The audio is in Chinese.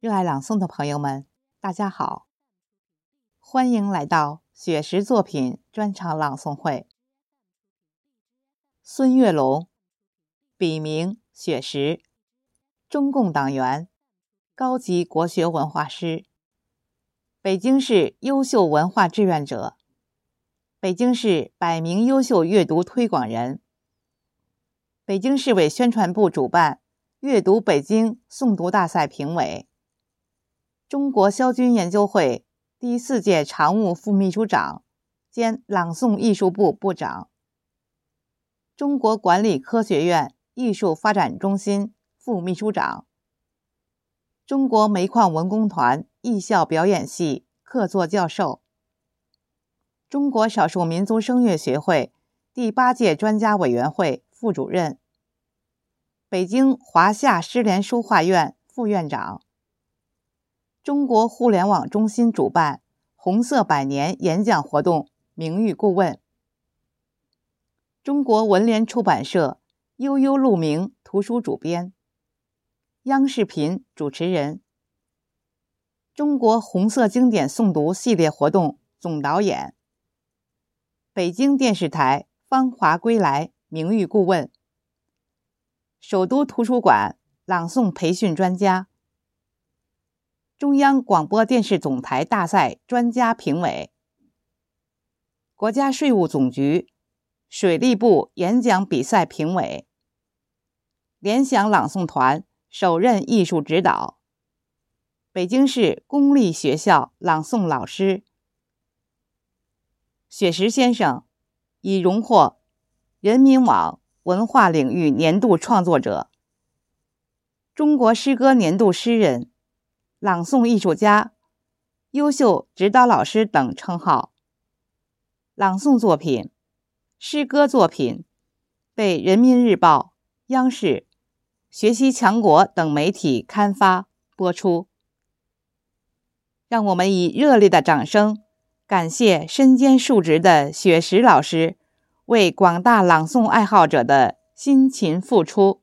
热爱朗诵的朋友们，大家好，欢迎来到雪石作品专场朗诵会。孙月龙，笔名雪石，中共党员，高级国学文化师，北京市优秀文化志愿者，北京市百名优秀阅读推广人，北京市委宣传部主办“阅读北京”诵读大赛评委。中国萧军研究会第四届常务副秘书长兼朗诵艺术部部长，中国管理科学院艺术发展中心副秘书长，中国煤矿文工团艺校表演系客座教授，中国少数民族声乐学会第八届专家委员会副主任，北京华夏诗联书画院副院长。中国互联网中心主办“红色百年”演讲活动名誉顾问，中国文联出版社“悠悠鹿鸣”图书主编，央视频主持人，中国红色经典诵读系列活动总导演，北京电视台《芳华归来》名誉顾问，首都图书馆朗诵培训专家。中央广播电视总台大赛专家评委，国家税务总局水利部演讲比赛评委，联想朗诵团首任艺术指导，北京市公立学校朗诵老师，雪石先生已荣获人民网文化领域年度创作者、中国诗歌年度诗人。朗诵艺术家、优秀指导老师等称号。朗诵作品、诗歌作品被《人民日报》、央视、学习强国等媒体刊发播出。让我们以热烈的掌声，感谢身兼数职的雪石老师为广大朗诵爱好者的辛勤付出。